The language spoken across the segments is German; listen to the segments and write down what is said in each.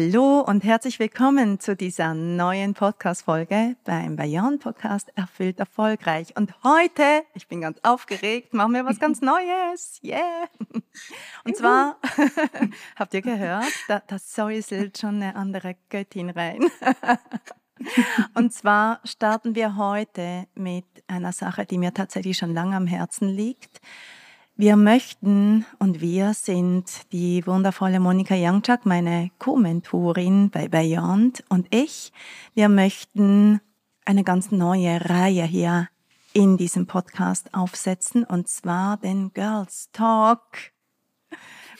Hallo und herzlich willkommen zu dieser neuen Podcast-Folge beim Bayern Podcast Erfüllt Erfolgreich. Und heute, ich bin ganz aufgeregt, machen wir was ganz Neues. Yeah! Und zwar, habt ihr gehört, da, da säuselt schon eine andere Göttin rein. Und zwar starten wir heute mit einer Sache, die mir tatsächlich schon lange am Herzen liegt. Wir möchten und wir sind die wundervolle Monika Youngchuk, meine Co-Mentorin bei Beyond und ich. Wir möchten eine ganz neue Reihe hier in diesem Podcast aufsetzen und zwar den Girls Talk,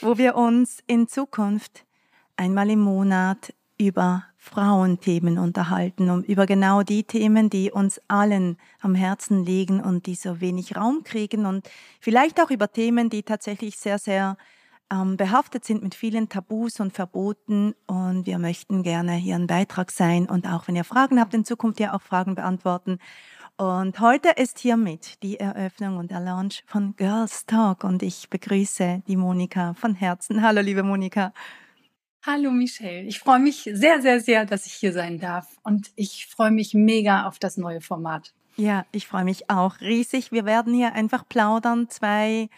wo wir uns in Zukunft einmal im Monat über Frauenthemen unterhalten, um über genau die Themen, die uns allen am Herzen liegen und die so wenig Raum kriegen und vielleicht auch über Themen, die tatsächlich sehr, sehr ähm, behaftet sind mit vielen Tabus und Verboten. Und wir möchten gerne hier ein Beitrag sein und auch wenn ihr Fragen habt, in Zukunft ja auch Fragen beantworten. Und heute ist hiermit die Eröffnung und der Launch von Girls Talk und ich begrüße die Monika von Herzen. Hallo, liebe Monika. Hallo Michelle, ich freue mich sehr, sehr, sehr, dass ich hier sein darf und ich freue mich mega auf das neue Format. Ja, ich freue mich auch riesig. Wir werden hier einfach plaudern, zwei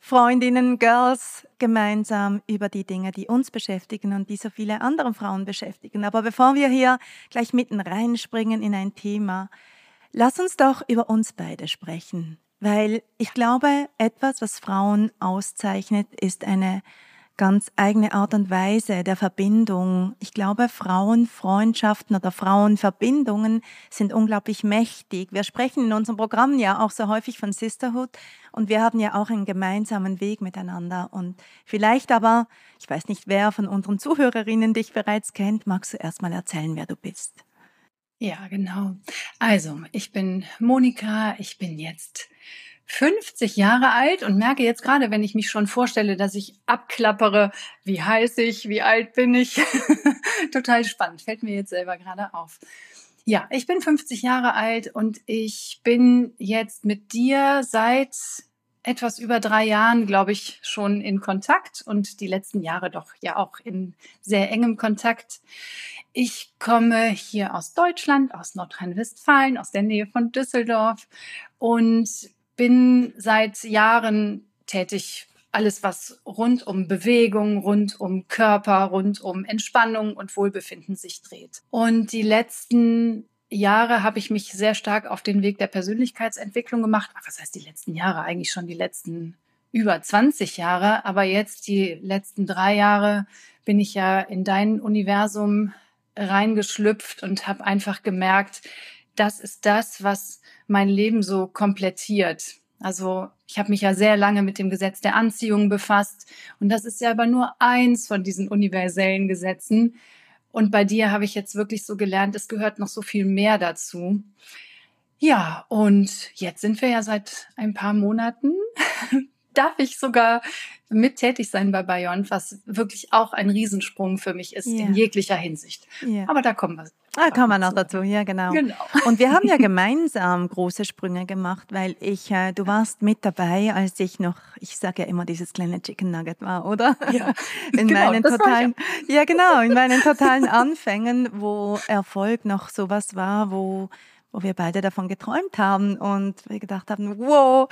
Freundinnen, Girls gemeinsam über die Dinge, die uns beschäftigen und die so viele andere Frauen beschäftigen. Aber bevor wir hier gleich mitten reinspringen in ein Thema, lass uns doch über uns beide sprechen, weil ich glaube, etwas, was Frauen auszeichnet, ist eine ganz eigene Art und Weise der Verbindung. Ich glaube, Frauenfreundschaften oder Frauenverbindungen sind unglaublich mächtig. Wir sprechen in unserem Programm ja auch so häufig von Sisterhood und wir haben ja auch einen gemeinsamen Weg miteinander. Und vielleicht aber, ich weiß nicht, wer von unseren Zuhörerinnen dich bereits kennt, magst du erst mal erzählen, wer du bist. Ja, genau. Also, ich bin Monika, ich bin jetzt 50 Jahre alt und merke jetzt gerade, wenn ich mich schon vorstelle, dass ich abklappere, wie heiß ich, wie alt bin ich. Total spannend, fällt mir jetzt selber gerade auf. Ja, ich bin 50 Jahre alt und ich bin jetzt mit dir seit etwas über drei Jahren, glaube ich, schon in Kontakt und die letzten Jahre doch ja auch in sehr engem Kontakt. Ich komme hier aus Deutschland, aus Nordrhein-Westfalen, aus der Nähe von Düsseldorf und bin seit Jahren tätig. Alles, was rund um Bewegung, rund um Körper, rund um Entspannung und Wohlbefinden sich dreht. Und die letzten Jahre habe ich mich sehr stark auf den Weg der Persönlichkeitsentwicklung gemacht. Ach, was heißt die letzten Jahre? Eigentlich schon die letzten über 20 Jahre. Aber jetzt die letzten drei Jahre bin ich ja in dein Universum reingeschlüpft und habe einfach gemerkt, das ist das, was mein Leben so komplettiert. Also ich habe mich ja sehr lange mit dem Gesetz der Anziehung befasst und das ist ja aber nur eins von diesen universellen Gesetzen. Und bei dir habe ich jetzt wirklich so gelernt, es gehört noch so viel mehr dazu. Ja, und jetzt sind wir ja seit ein paar Monaten darf ich sogar mit tätig sein bei Bayern, was wirklich auch ein Riesensprung für mich ist ja. in jeglicher Hinsicht. Ja. Aber da kommen wir. Da kommen wir noch dazu, ja genau. genau. Und wir haben ja gemeinsam große Sprünge gemacht, weil ich, äh, du warst mit dabei, als ich noch, ich sage ja immer, dieses kleine Chicken Nugget war, oder? Ja, in genau, meinen totalen, ja genau, in meinen totalen Anfängen, wo Erfolg noch sowas war, wo, wo wir beide davon geträumt haben und wir gedacht haben, wow,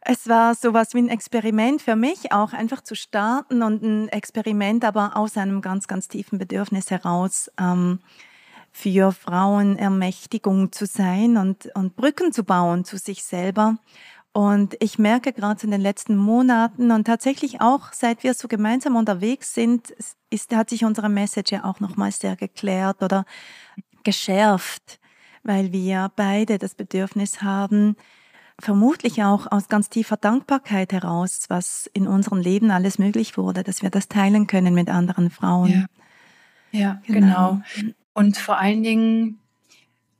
es war sowas wie ein Experiment für mich, auch einfach zu starten und ein Experiment, aber aus einem ganz, ganz tiefen Bedürfnis heraus. Ähm, für Frauen Ermächtigung zu sein und, und Brücken zu bauen zu sich selber. Und ich merke gerade in den letzten Monaten und tatsächlich auch seit wir so gemeinsam unterwegs sind, ist, hat sich unsere Message ja auch nochmal sehr geklärt oder geschärft, weil wir beide das Bedürfnis haben, vermutlich auch aus ganz tiefer Dankbarkeit heraus, was in unserem Leben alles möglich wurde, dass wir das teilen können mit anderen Frauen. Ja, ja genau. genau. Und vor allen Dingen,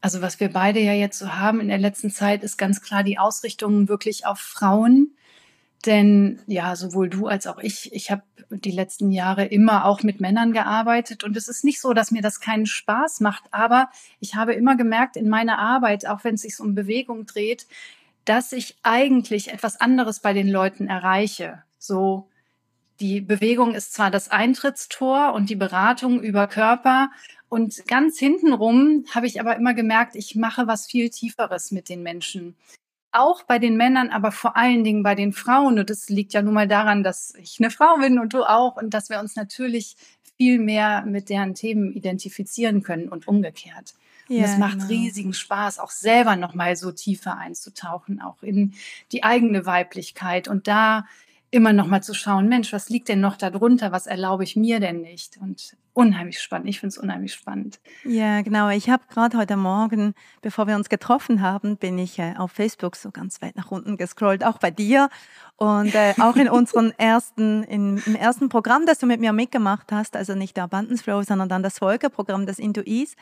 also was wir beide ja jetzt so haben in der letzten Zeit, ist ganz klar die Ausrichtung wirklich auf Frauen. Denn ja, sowohl du als auch ich, ich habe die letzten Jahre immer auch mit Männern gearbeitet und es ist nicht so, dass mir das keinen Spaß macht, aber ich habe immer gemerkt in meiner Arbeit, auch wenn es sich um Bewegung dreht, dass ich eigentlich etwas anderes bei den Leuten erreiche. So die Bewegung ist zwar das Eintrittstor und die Beratung über Körper und ganz hintenrum habe ich aber immer gemerkt, ich mache was viel Tieferes mit den Menschen. Auch bei den Männern, aber vor allen Dingen bei den Frauen. Und das liegt ja nun mal daran, dass ich eine Frau bin und du auch und dass wir uns natürlich viel mehr mit deren Themen identifizieren können und umgekehrt. Und ja, es macht genau. riesigen Spaß, auch selber nochmal so tiefer einzutauchen, auch in die eigene Weiblichkeit und da immer noch mal zu schauen, Mensch, was liegt denn noch darunter? Was erlaube ich mir denn nicht? Und unheimlich spannend. Ich finde es unheimlich spannend. Ja, genau. Ich habe gerade heute Morgen, bevor wir uns getroffen haben, bin ich äh, auf Facebook so ganz weit nach unten gescrollt, auch bei dir und äh, auch in unserem ersten, in, im ersten Programm, das du mit mir mitgemacht hast, also nicht der Abundance Flow, sondern dann das Folgeprogramm des Intuis,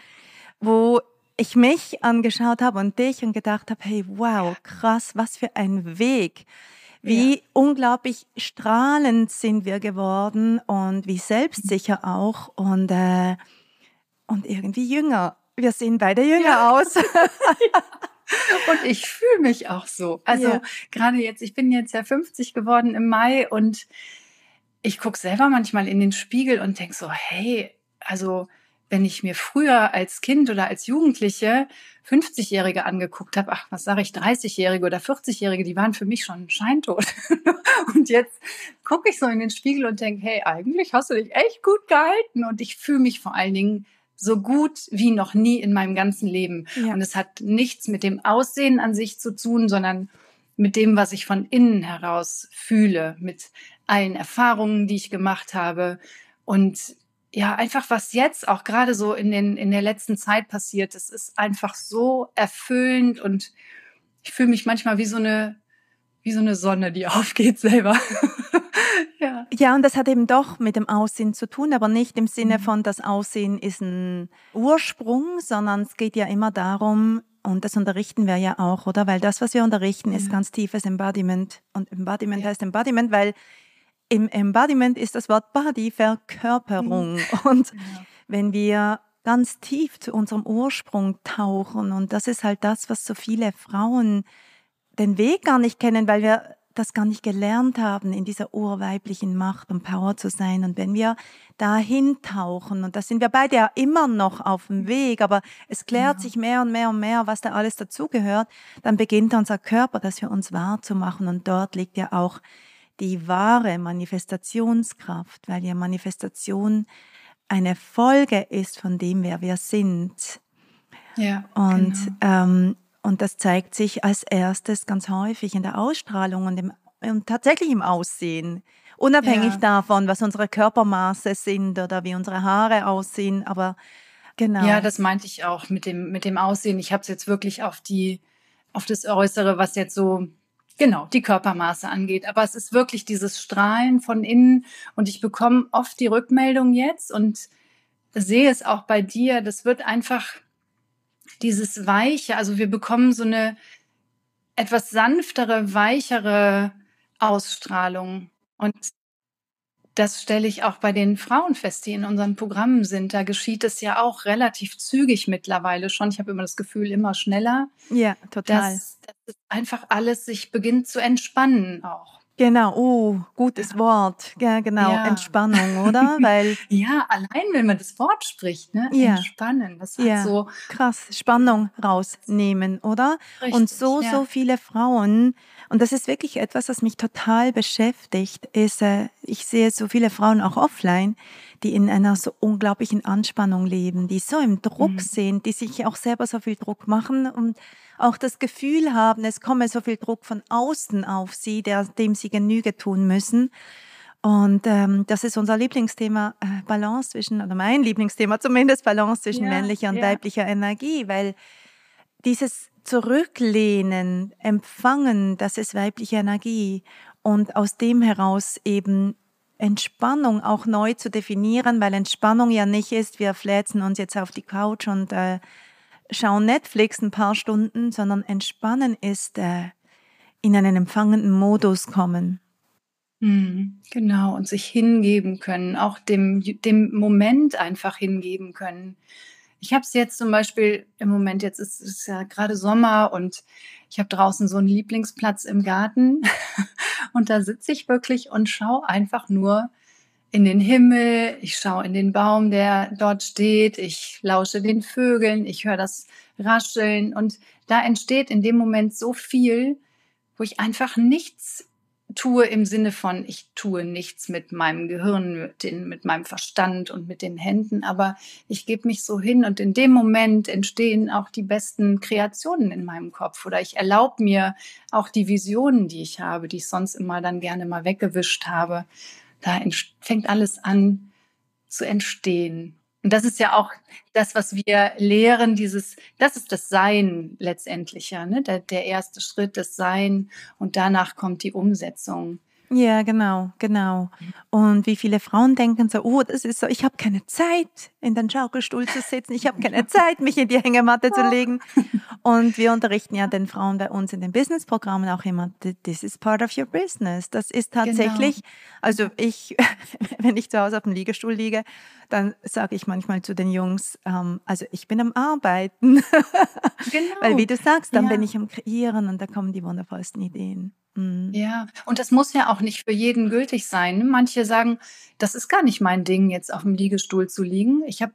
wo ich mich angeschaut habe und dich und gedacht habe, hey, wow, krass, was für ein Weg wie ja. unglaublich strahlend sind wir geworden und wie selbstsicher auch und, äh, und irgendwie jünger. Wir sehen beide jünger ja. aus. Und ich fühle mich auch so. Also ja. gerade jetzt, ich bin jetzt ja 50 geworden im Mai und ich gucke selber manchmal in den Spiegel und denke so, hey, also wenn ich mir früher als Kind oder als Jugendliche 50-Jährige angeguckt habe, ach, was sage ich, 30-Jährige oder 40-Jährige, die waren für mich schon scheintot. und jetzt gucke ich so in den Spiegel und denke, hey, eigentlich hast du dich echt gut gehalten. Und ich fühle mich vor allen Dingen so gut wie noch nie in meinem ganzen Leben. Ja. Und es hat nichts mit dem Aussehen an sich zu tun, sondern mit dem, was ich von innen heraus fühle, mit allen Erfahrungen, die ich gemacht habe. Und ja, einfach was jetzt auch gerade so in, den, in der letzten Zeit passiert, es ist einfach so erfüllend und ich fühle mich manchmal wie so eine, wie so eine Sonne, die aufgeht selber. ja. ja, und das hat eben doch mit dem Aussehen zu tun, aber nicht im Sinne mhm. von, das Aussehen ist ein Ursprung, sondern es geht ja immer darum, und das unterrichten wir ja auch, oder? Weil das, was wir unterrichten, ist ganz tiefes Embodiment. Und Embodiment ja. heißt Embodiment, weil im Embodiment ist das Wort Body Verkörperung. Mhm. Und wenn wir ganz tief zu unserem Ursprung tauchen, und das ist halt das, was so viele Frauen den Weg gar nicht kennen, weil wir das gar nicht gelernt haben, in dieser urweiblichen Macht und Power zu sein. Und wenn wir dahin tauchen, und da sind wir beide ja immer noch auf dem Weg, aber es klärt ja. sich mehr und mehr und mehr, was da alles dazugehört, dann beginnt unser Körper, das für uns wahrzumachen. Und dort liegt ja auch die wahre Manifestationskraft, weil ja Manifestation eine Folge ist von dem, wer wir sind. Ja, und, genau. ähm, und das zeigt sich als erstes ganz häufig in der Ausstrahlung und, im, und tatsächlich im Aussehen. Unabhängig ja. davon, was unsere Körpermaße sind oder wie unsere Haare aussehen, aber genau. Ja, das meinte ich auch mit dem, mit dem Aussehen. Ich habe es jetzt wirklich auf die, auf das Äußere, was jetzt so Genau, die Körpermaße angeht. Aber es ist wirklich dieses Strahlen von innen. Und ich bekomme oft die Rückmeldung jetzt und sehe es auch bei dir. Das wird einfach dieses Weiche. Also wir bekommen so eine etwas sanftere, weichere Ausstrahlung. Und das stelle ich auch bei den Frauenfest, die in unseren Programmen sind. Da geschieht es ja auch relativ zügig mittlerweile schon. Ich habe immer das Gefühl, immer schneller. Ja, total. Dass, dass einfach alles sich beginnt zu entspannen auch. Genau, oh, gutes Wort. Ja, genau, Ja. Entspannung, oder? Weil Ja, allein wenn man das Wort spricht, ne? Ja. Entspannen. Das hat Ja. so krass, Spannung rausnehmen, oder? und richtig, so, ja. so viele Frauen, und das ist wirklich etwas, was mich total beschäftigt, ist, äh, ich sehe so viele Frauen auch offline, die in einer so unglaublichen Anspannung leben, die so im Druck Mhm. sind, die sich auch selber so viel Druck machen und auch das Gefühl haben, es komme so viel Druck von außen auf sie, der, dem sie Genüge tun müssen. Und ähm, das ist unser Lieblingsthema, äh, Balance zwischen, oder mein Lieblingsthema zumindest, Balance zwischen Ja, männlicher und ja. weiblicher Energie, weil dieses Zurücklehnen, Empfangen, das ist weibliche Energie und aus dem heraus eben Entspannung auch neu zu definieren, weil Entspannung ja nicht ist, wir fläzen uns jetzt auf die Couch und äh, schauen Netflix ein paar Stunden, sondern Entspannen ist äh, in einen empfangenden Modus kommen. Mhm, Genau, und sich hingeben können, auch dem, dem Moment einfach hingeben können. Ich habe es jetzt zum Beispiel im Moment, jetzt ist es ja gerade Sommer und ich habe draußen so einen Lieblingsplatz im Garten. Und da sitze ich wirklich und schaue einfach nur in den Himmel, ich schaue in den Baum, der dort steht, ich lausche den Vögeln, ich höre das Rascheln. Und da entsteht in dem Moment so viel, wo ich einfach nichts tue im Sinne von, ich tue nichts mit meinem Gehirn, mit, den, mit meinem Verstand und mit den Händen, aber ich gebe mich so hin und in dem Moment entstehen auch die besten Kreationen in meinem Kopf oder ich erlaube mir auch die Visionen, die ich habe, die ich sonst immer dann gerne mal weggewischt habe. Da fängt alles an zu entstehen. Und das ist ja auch das, was wir lehren, dieses, das ist das Sein letztendlich, ja, ne? der, der erste Schritt, das Sein und danach kommt die Umsetzung. Ja, genau, genau. Und wie viele Frauen denken so, oh, das ist so, ich habe keine Zeit, in den Schaukelstuhl zu sitzen, ich habe keine Zeit, mich in die Hängematte zu legen. Und wir unterrichten ja den Frauen bei uns in den Businessprogrammen auch immer, this is part of your business. Das ist tatsächlich, also ich, wenn ich zu Hause auf dem Liegestuhl liege, dann sage ich manchmal zu den Jungs, ähm, also ich bin am Arbeiten. Genau. Weil wie du sagst, dann Ja. bin ich am Kreieren und da kommen die wundervollsten Ideen. Mhm. Ja, und das muss ja auch nicht für jeden gültig sein. Manche sagen, das ist gar nicht mein Ding, jetzt auf dem Liegestuhl zu liegen. Ich habe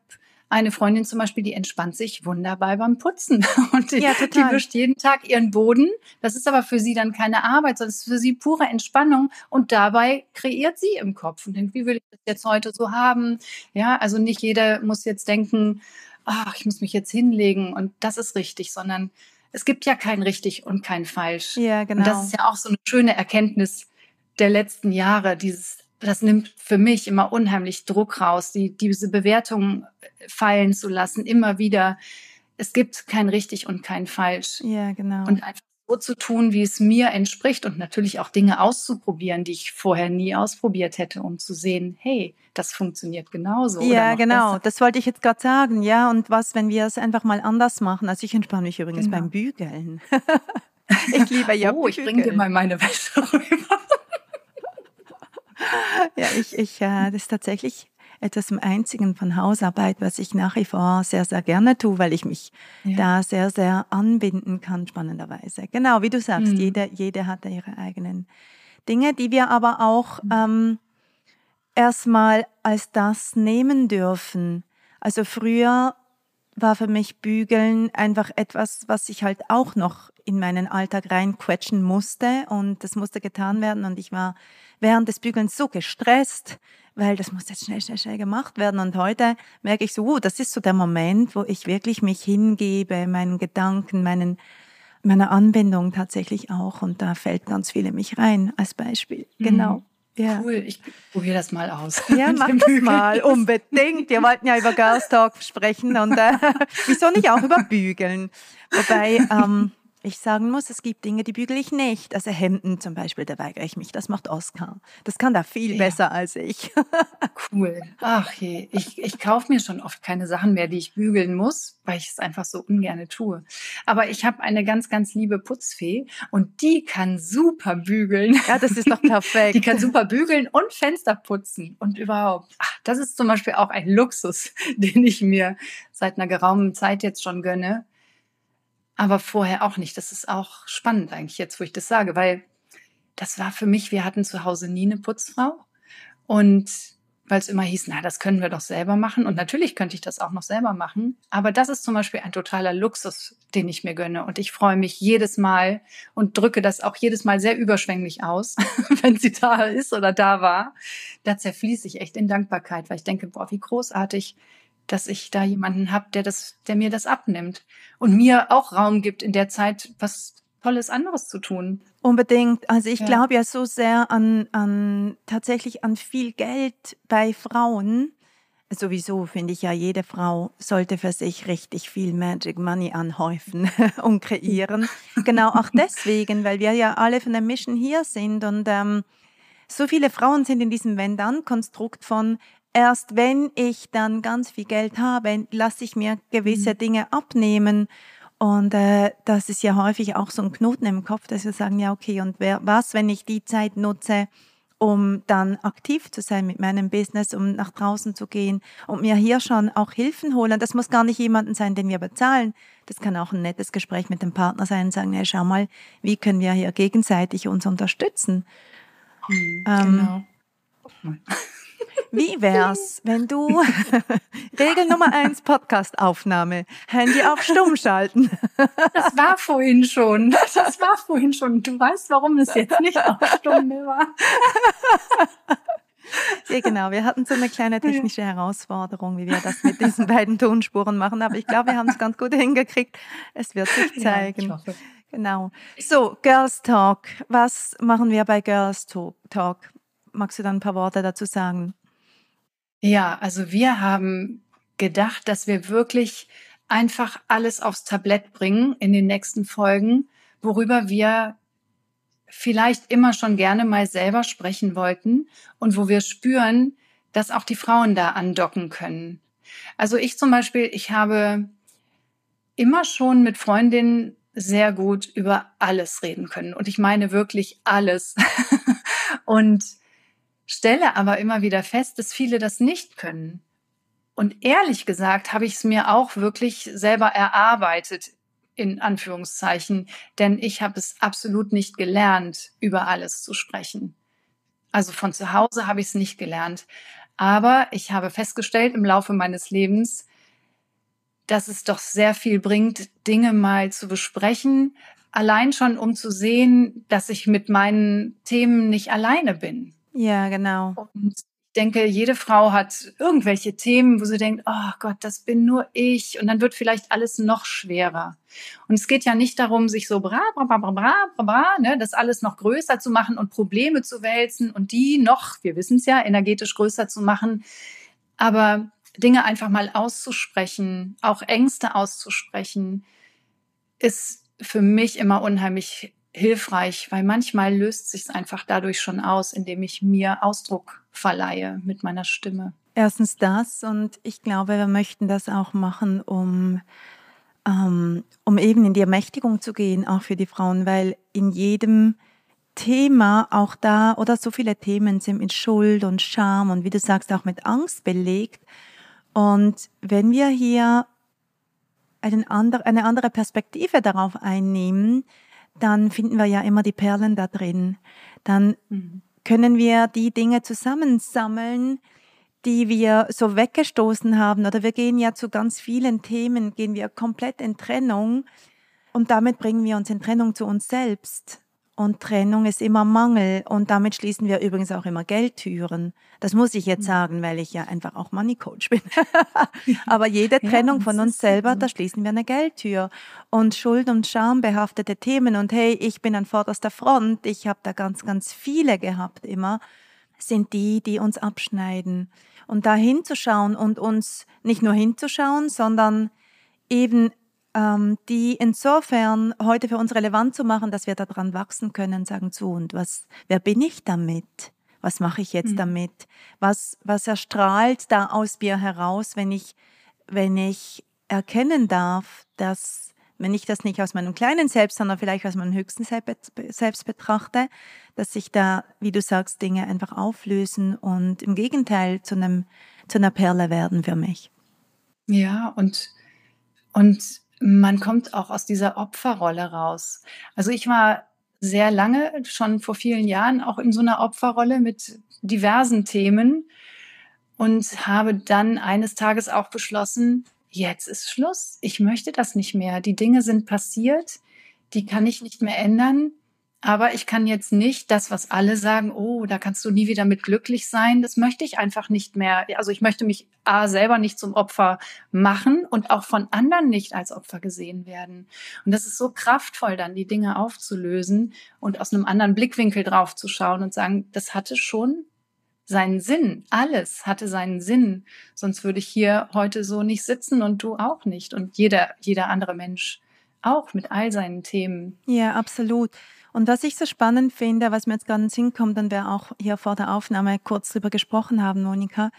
eine Freundin zum Beispiel, die entspannt sich wunderbar beim Putzen. Und die, Ja, die wischt jeden Tag ihren Boden. Das ist aber für sie dann keine Arbeit, sondern es ist für sie pure Entspannung. Und dabei kreiert sie im Kopf und denkt, wie will ich das jetzt heute so haben? Ja, also nicht jeder muss jetzt denken, ach, ich muss mich jetzt hinlegen und das ist richtig, sondern es gibt ja kein richtig und kein falsch. Ja, genau. Und das ist ja auch so eine schöne Erkenntnis der letzten Jahre. Dieses, das nimmt für mich immer unheimlich Druck raus, die, diese Bewertungen fallen zu lassen, immer wieder. Es gibt kein richtig und kein falsch. ja, genau. Und einfach so zu tun, wie es mir entspricht und natürlich auch Dinge auszuprobieren, die ich vorher nie ausprobiert hätte, um zu sehen, hey, das funktioniert genauso. Ja, genau. besser. Das wollte ich jetzt gerade sagen. Ja, und was, wenn wir es einfach mal anders machen? Also ich entspanne mich übrigens Genau. beim Bügeln. ich liebe ja oh, ich bringe dir mal meine Wäsche rüber. Ja, ich, ich, äh, das ist tatsächlich etwas im Einzigen von Hausarbeit, was ich nach wie vor sehr, sehr gerne tue, weil ich mich Ja. da sehr, sehr anbinden kann, spannenderweise. Genau, wie du sagst, Mhm. jede, jede hat da ihre eigenen Dinge, die wir aber auch Mhm. ähm, erstmal als das nehmen dürfen. Also früher war für mich Bügeln einfach etwas, was ich halt auch noch in meinen Alltag reinquetschen musste und das musste getan werden und ich war während des Bügelns so gestresst, weil das muss jetzt schnell, schnell, schnell gemacht werden und heute merke ich so, uh, das ist so der Moment, wo ich wirklich mich hingebe, meinen Gedanken, meinen meiner Anbindung tatsächlich auch und da fällt ganz viel in mich rein als Beispiel. Mhm. Genau. Ja. Cool, ich probiere das mal aus. Ja, mach das Bügeln. mal, unbedingt. Wir wollten ja über Girls Talk sprechen und äh, wieso nicht auch über Bügeln? Wobei ähm, ich sagen muss, es gibt Dinge, die bügel ich nicht. Also Hemden zum Beispiel, da weigere ich mich. Das macht Oscar. Das kann da viel Ja. besser als ich. Cool. Ach je, ich, ich kaufe mir schon oft keine Sachen mehr, die ich bügeln muss, weil ich es einfach so ungerne tue. Aber ich habe eine ganz, ganz liebe Putzfee und die kann super bügeln. Ja, das ist doch perfekt. Die kann super bügeln und Fenster putzen und überhaupt. Ach, das ist zum Beispiel auch ein Luxus, den ich mir seit einer geraumen Zeit jetzt schon gönne. Aber vorher auch nicht. Das ist auch spannend eigentlich jetzt, wo ich das sage, weil das war für mich, wir hatten zu Hause nie eine Putzfrau. Und weil es immer hieß, na, das können wir doch selber machen. Und natürlich könnte ich das auch noch selber machen. Aber das ist zum Beispiel ein totaler Luxus, den ich mir gönne. Und ich freue mich jedes Mal und drücke das auch jedes Mal sehr überschwänglich aus, wenn sie da ist oder da war. Da zerfließe ich echt in Dankbarkeit, weil ich denke, boah, wie großartig, dass ich da jemanden habe, der das, der mir das abnimmt und mir auch Raum gibt in der Zeit, was Tolles anderes zu tun. Unbedingt. Also ich ja. glaube ja so sehr an, an tatsächlich an viel Geld bei Frauen. Sowieso finde ich ja, jede Frau sollte für sich richtig viel Magic Money anhäufen und kreieren. genau auch deswegen, weil wir ja alle von der Mission hier sind und ähm, so viele Frauen sind in diesem Wenn-Dann-Konstrukt von erst wenn ich dann ganz viel Geld habe, lasse ich mir gewisse mhm. Dinge abnehmen und äh, das ist ja häufig auch so ein Knoten im Kopf, dass wir sagen, ja, okay, und wer, was, wenn ich die Zeit nutze, um dann aktiv zu sein mit meinem Business, um nach draußen zu gehen und mir hier schon auch Hilfen holen. Das muss gar nicht jemanden sein, den wir bezahlen. Das kann auch ein nettes Gespräch mit dem Partner sein und sagen, hey, schau mal, wie können wir hier gegenseitig uns unterstützen. Hm, ähm, genau. Wie wär's, wenn du Regel Nummer eins Podcastaufnahme, Handy auf Stumm schalten? Das war vorhin schon. Das war vorhin schon. Du weißt, warum es jetzt nicht auf Stumm war. Ja, genau. Wir hatten so eine kleine technische Herausforderung, wie wir das mit diesen beiden Tonspuren machen. Aber ich glaube, wir haben es ganz gut hingekriegt. Es wird sich zeigen. Ja, genau. So, Girls Talk. Was machen wir bei Girls Talk? Magst du dann ein paar Worte dazu sagen? Ja, also wir haben gedacht, dass wir wirklich einfach alles aufs Tablett bringen in den nächsten Folgen, worüber wir vielleicht immer schon gerne mal selber sprechen wollten und wo wir spüren, dass auch die Frauen da andocken können. Also ich zum Beispiel, ich habe immer schon mit Freundinnen sehr gut über alles reden können. Und ich meine wirklich alles. und stelle aber immer wieder fest, dass viele das nicht können. Und ehrlich gesagt habe ich es mir auch wirklich selber erarbeitet, in Anführungszeichen, denn ich habe es absolut nicht gelernt, über alles zu sprechen. Also von zu Hause habe ich es nicht gelernt. Aber ich habe festgestellt im Laufe meines Lebens, dass es doch sehr viel bringt, Dinge mal zu besprechen, allein schon um zu sehen, dass ich mit meinen Themen nicht alleine bin. Ja, genau. Und ich denke, jede Frau hat irgendwelche Themen, wo sie denkt, oh Gott, das bin nur ich. Und dann wird vielleicht alles noch schwerer. Und es geht ja nicht darum, sich so bra, bra, bra, bra, bra, bra, ne, das alles noch größer zu machen und Probleme zu wälzen und die noch, wir wissen es ja, energetisch größer zu machen. Aber Dinge einfach mal auszusprechen, auch Ängste auszusprechen, ist für mich immer unheimlich hilfreich, weil manchmal löst sich es einfach dadurch schon aus, indem ich mir Ausdruck verleihe mit meiner Stimme. Erstens das und ich glaube, wir möchten das auch machen, um, ähm, um eben in die Ermächtigung zu gehen, auch für die Frauen, weil in jedem Thema auch da oder so viele Themen sind mit Schuld und Scham und wie du sagst auch mit Angst belegt. Und wenn wir hier einen andre, eine andere Perspektive darauf einnehmen, dann finden wir ja immer die Perlen da drin. Dann mhm. können wir die Dinge zusammensammeln, die wir so weggestoßen haben. Oder wir gehen ja zu ganz vielen Themen, gehen wir komplett in Trennung. Und damit bringen wir uns in Trennung zu uns selbst. Und Trennung ist immer Mangel. Und damit schließen wir übrigens auch immer Geldtüren. Das muss ich jetzt mhm. sagen, weil ich ja einfach auch Money Coach bin. Aber jede Trennung ja, von uns selber, da schließen wir eine Geldtür. Und Schuld und Scham behaftete Themen. Und hey, ich bin an vorderster Front. Ich habe da ganz, ganz viele gehabt immer sind die, die uns abschneiden. Und da hinzuschauen und uns nicht nur hinzuschauen, sondern eben die insofern heute für uns relevant zu machen, dass wir daran wachsen können, sagen zu und was, wer bin ich damit? Was mache ich jetzt mhm. damit? Was, was erstrahlt da aus mir heraus, wenn ich, wenn ich erkennen darf, dass wenn ich das nicht aus meinem kleinen Selbst, sondern vielleicht aus meinem höchsten Selbst betrachte, dass sich da, wie du sagst, Dinge einfach auflösen und im Gegenteil zu einem, zu einer Perle werden für mich. Ja, und, und man kommt auch aus dieser Opferrolle raus. Also ich war sehr lange, schon vor vielen Jahren, auch in so einer Opferrolle mit diversen Themen und habe dann eines Tages auch beschlossen, jetzt ist Schluss. Ich möchte das nicht mehr. Die Dinge sind passiert, die kann ich nicht mehr ändern. Aber ich kann jetzt nicht das, was alle sagen, oh, da kannst du nie wieder mit glücklich sein, das möchte ich einfach nicht mehr. Also ich möchte mich A, selber nicht zum Opfer machen und auch von anderen nicht als Opfer gesehen werden. Und das ist so kraftvoll, dann die Dinge aufzulösen und aus einem anderen Blickwinkel drauf zu schauen und sagen, das hatte schon seinen Sinn. Alles hatte seinen Sinn. Sonst würde ich hier heute so nicht sitzen und du auch nicht und jeder, jeder andere Mensch auch mit all seinen Themen. Ja, absolut. Und was ich so spannend finde, was mir jetzt gerade in den Sinn kommt und wir auch hier vor der Aufnahme kurz drüber gesprochen haben, Monika,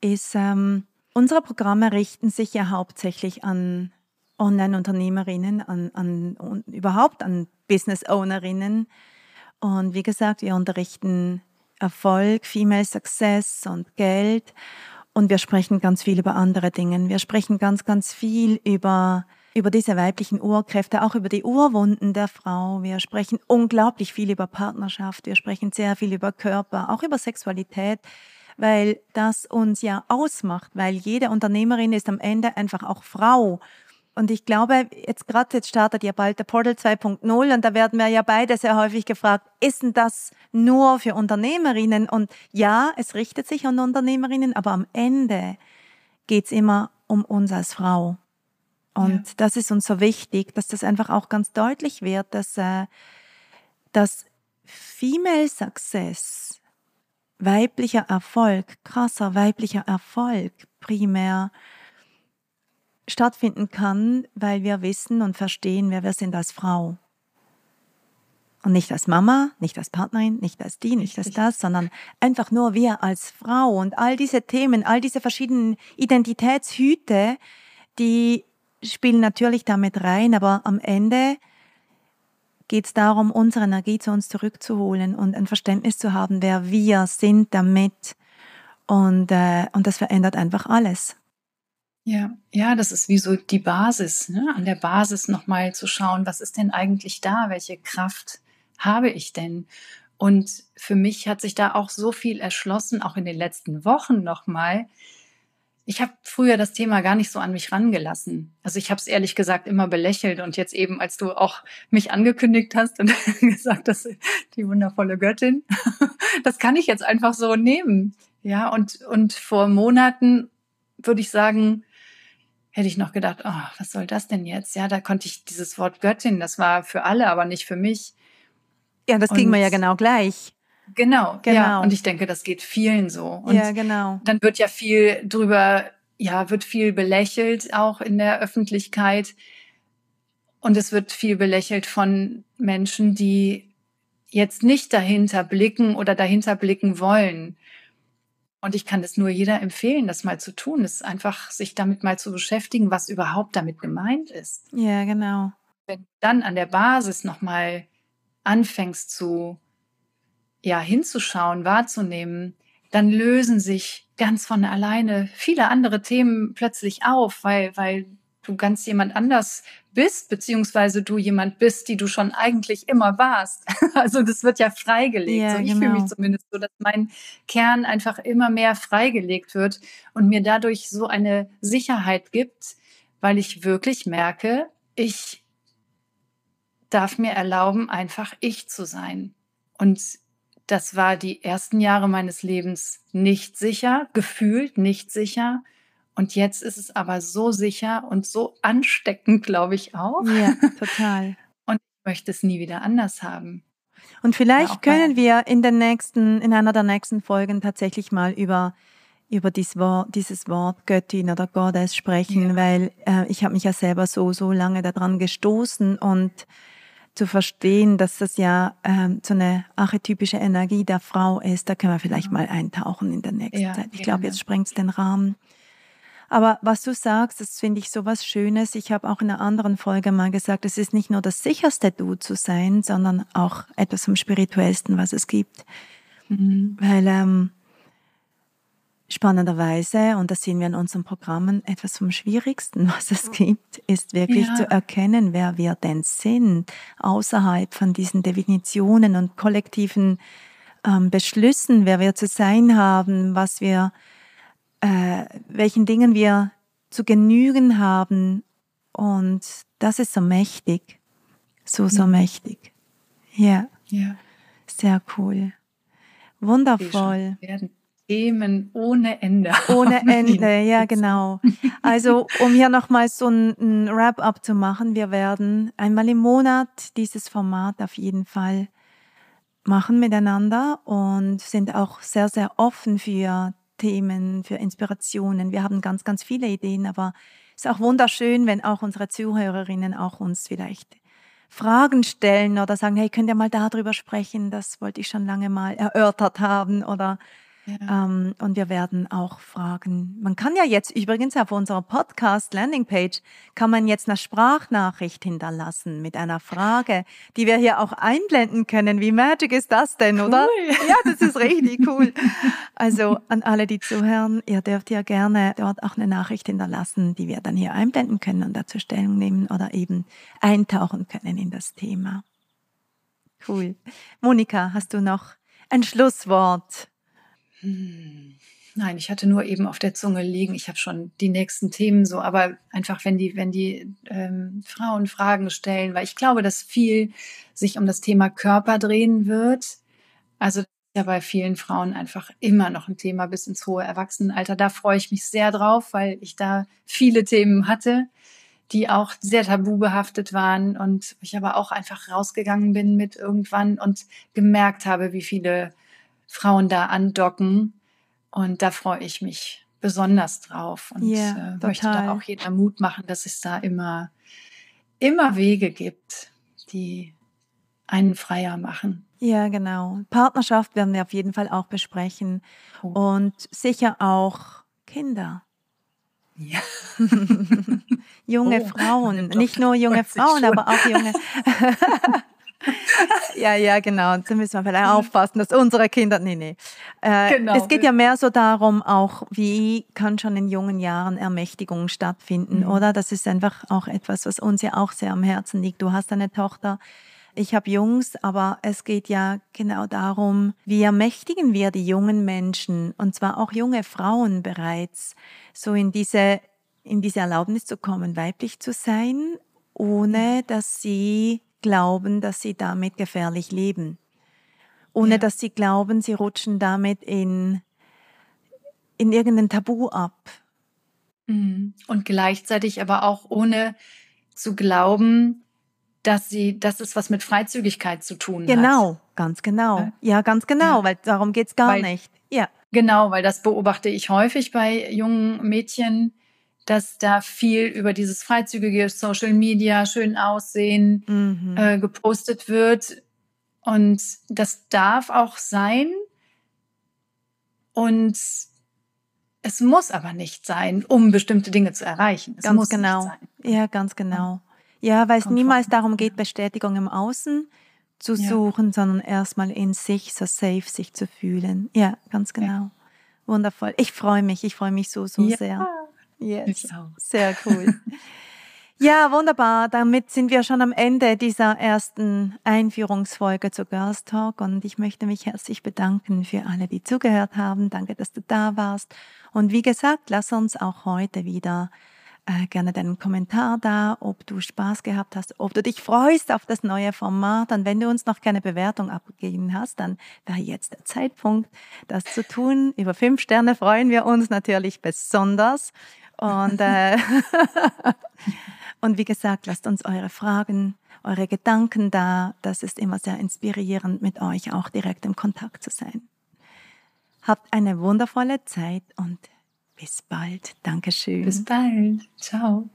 ist, ähm, unsere Programme richten sich ja hauptsächlich an Online-Unternehmerinnen, an, an, überhaupt an Business-Ownerinnen. Und wie gesagt, wir unterrichten Erfolg, Female Success und Geld. Und wir sprechen ganz viel über andere Dinge. Wir sprechen ganz, ganz viel über, über diese weiblichen Urkräfte, auch über die Urwunden der Frau. Wir sprechen unglaublich viel über Partnerschaft. Wir sprechen sehr viel über Körper, auch über Sexualität, weil das uns ja ausmacht, weil jede Unternehmerin ist am Ende einfach auch Frau. Und ich glaube, jetzt gerade jetzt startet ja bald der Portal 2.0 und da werden wir ja beide sehr häufig gefragt, ist denn das nur für Unternehmerinnen? Und ja, es richtet sich an Unternehmerinnen, aber am Ende geht's immer um uns als Frau. Und ja. das ist uns so wichtig, dass das einfach auch ganz deutlich wird, dass, äh, dass Female Success, weiblicher Erfolg, krasser weiblicher Erfolg primär stattfinden kann, weil wir wissen und verstehen, wer wir sind als Frau. Und nicht als Mama, nicht als Partnerin, nicht als die, nicht als das, sondern einfach nur wir als Frau. Und all diese Themen, all diese verschiedenen Identitätshüte, die spielen natürlich damit rein, aber am Ende geht es darum, unsere Energie zu uns zurückzuholen und ein Verständnis zu haben, wer wir sind damit. Und, äh, und das verändert einfach alles. Ja, ja, das ist wie so die Basis, ne? an der Basis nochmal zu schauen, was ist denn eigentlich da, welche Kraft habe ich denn? Und für mich hat sich da auch so viel erschlossen, auch in den letzten Wochen nochmal. Ich habe früher das Thema gar nicht so an mich rangelassen. Also ich habe es ehrlich gesagt immer belächelt und jetzt eben, als du auch mich angekündigt hast und gesagt hast, die wundervolle Göttin, das kann ich jetzt einfach so nehmen. Ja, und, und vor Monaten würde ich sagen, hätte ich noch gedacht, oh, was soll das denn jetzt? Ja, da konnte ich dieses Wort Göttin, das war für alle, aber nicht für mich. Ja, das kriegen wir ja genau gleich. Genau, genau. Ja, und ich denke, das geht vielen so. Und ja, genau. Dann wird ja viel drüber, ja, wird viel belächelt, auch in der Öffentlichkeit. Und es wird viel belächelt von Menschen, die jetzt nicht dahinter blicken oder dahinter blicken wollen. Und ich kann es nur jeder empfehlen, das mal zu tun. Das ist einfach, sich damit mal zu beschäftigen, was überhaupt damit gemeint ist. Ja, genau. Wenn du dann an der Basis nochmal anfängst zu, ja, hinzuschauen, wahrzunehmen, dann lösen sich ganz von alleine viele andere Themen plötzlich auf, weil, weil du ganz jemand anders bist, beziehungsweise du jemand bist, die du schon eigentlich immer warst. Also das wird ja freigelegt. Ja, so, ich genau. fühle mich zumindest so, dass mein Kern einfach immer mehr freigelegt wird und mir dadurch so eine Sicherheit gibt, weil ich wirklich merke, ich darf mir erlauben, einfach ich zu sein. Und das war die ersten Jahre meines Lebens nicht sicher, gefühlt nicht sicher. Und jetzt ist es aber so sicher und so ansteckend, glaube ich auch. Ja, total. und ich möchte es nie wieder anders haben. Und vielleicht ja, können wir in den nächsten, in einer der nächsten Folgen tatsächlich mal über über dieses Wort, dieses Wort Göttin oder Goddess sprechen, ja. weil äh, ich habe mich ja selber so so lange daran gestoßen und zu verstehen, dass das ja ähm, so eine archetypische Energie der Frau ist. Da können wir vielleicht mal eintauchen in der nächsten ja, Zeit. Ich glaube, jetzt sprengt es den Rahmen. Aber was du sagst, das finde ich so was Schönes. Ich habe auch in einer anderen Folge mal gesagt, es ist nicht nur das sicherste Du zu sein, sondern auch etwas vom spirituellsten, was es gibt. Mhm. Weil ähm, spannenderweise, und das sehen wir in unseren Programmen, etwas vom Schwierigsten, was es gibt, ist wirklich ja. zu erkennen, wer wir denn sind, außerhalb von diesen Definitionen und kollektiven ähm, Beschlüssen, wer wir zu sein haben, was wir, äh, welchen Dingen wir zu genügen haben. Und das ist so mächtig, so, so mhm. mächtig. Ja. ja. Sehr cool. Wundervoll. Themen ohne Ende. Ohne Ende, ja genau. Also um hier nochmal so ein, ein Wrap-up zu machen, wir werden einmal im Monat dieses Format auf jeden Fall machen miteinander und sind auch sehr, sehr offen für Themen, für Inspirationen. Wir haben ganz, ganz viele Ideen, aber es ist auch wunderschön, wenn auch unsere Zuhörerinnen auch uns vielleicht Fragen stellen oder sagen, hey, könnt ihr mal darüber sprechen? Das wollte ich schon lange mal erörtert haben oder ähm, und wir werden auch fragen. Man kann ja jetzt übrigens auf unserer Podcast Landingpage kann man jetzt eine Sprachnachricht hinterlassen mit einer Frage, die wir hier auch einblenden können. Wie magic ist das denn, oder? Cool. Ja, das ist richtig cool. Also an alle, die zuhören, ihr dürft ja gerne dort auch eine Nachricht hinterlassen, die wir dann hier einblenden können und dazu Stellung nehmen oder eben eintauchen können in das Thema. Cool. Monika, hast du noch ein Schlusswort? Hm. Nein, ich hatte nur eben auf der Zunge liegen. Ich habe schon die nächsten Themen so, aber einfach, wenn die, wenn die ähm, Frauen Fragen stellen, weil ich glaube, dass viel sich um das Thema Körper drehen wird. Also ja bei vielen Frauen einfach immer noch ein Thema bis ins hohe Erwachsenenalter. Da freue ich mich sehr drauf, weil ich da viele Themen hatte, die auch sehr tabu behaftet waren und ich aber auch einfach rausgegangen bin mit irgendwann und gemerkt habe, wie viele Frauen da andocken. Und da freue ich mich besonders drauf und yeah, äh, möchte da auch jeder Mut machen, dass es da immer, immer Wege gibt, die einen freier machen. Ja, genau. Partnerschaft werden wir auf jeden Fall auch besprechen oh. und sicher auch Kinder. Ja. junge oh, Frauen, nicht nur junge Frauen, aber auch junge. ja, ja, genau. Da müssen wir vielleicht aufpassen, dass unsere Kinder, nee, nee. Äh, genau. Es geht ja mehr so darum, auch wie kann schon in jungen Jahren Ermächtigung stattfinden, mhm. oder? Das ist einfach auch etwas, was uns ja auch sehr am Herzen liegt. Du hast eine Tochter, ich habe Jungs, aber es geht ja genau darum, wie ermächtigen wir die jungen Menschen und zwar auch junge Frauen bereits, so in diese, in diese Erlaubnis zu kommen, weiblich zu sein, ohne dass sie glauben, dass sie damit gefährlich leben. Ohne ja. dass sie glauben, sie rutschen damit in, in irgendein Tabu ab. Mhm. Und gleichzeitig aber auch ohne zu glauben, dass sie, dass es was mit Freizügigkeit zu tun genau, hat. Genau, ganz genau. Ja, ganz genau, ja. weil darum geht's gar weil, nicht. Ja. Genau, weil das beobachte ich häufig bei jungen Mädchen, dass da viel über dieses freizügige Social Media, schön aussehen, mhm. äh, gepostet wird. Und das darf auch sein. Und es muss aber nicht sein, um bestimmte Dinge zu erreichen. Es ganz genau. Ja, ganz genau. Ja, weil es niemals darum geht, Bestätigung im Außen zu suchen, ja. sondern erstmal in sich so safe sich zu fühlen. Ja, ganz genau. Ja. Wundervoll. Ich freue mich, ich freue mich so, so ja. sehr. Yes. Sehr cool. Ja, wunderbar. Damit sind wir schon am Ende dieser ersten Einführungsfolge zu Girls Talk und ich möchte mich herzlich bedanken für alle, die zugehört haben. Danke, dass du da warst. Und wie gesagt, lass uns auch heute wieder äh, gerne deinen Kommentar da, ob du Spaß gehabt hast, ob du dich freust auf das neue Format. Und wenn du uns noch keine Bewertung abgegeben hast, dann wäre jetzt der Zeitpunkt, das zu tun. Über fünf Sterne freuen wir uns natürlich besonders. Und, äh, und wie gesagt, lasst uns eure Fragen, eure Gedanken da. Das ist immer sehr inspirierend, mit euch auch direkt im Kontakt zu sein. Habt eine wundervolle Zeit und bis bald. Dankeschön. Bis bald. Ciao.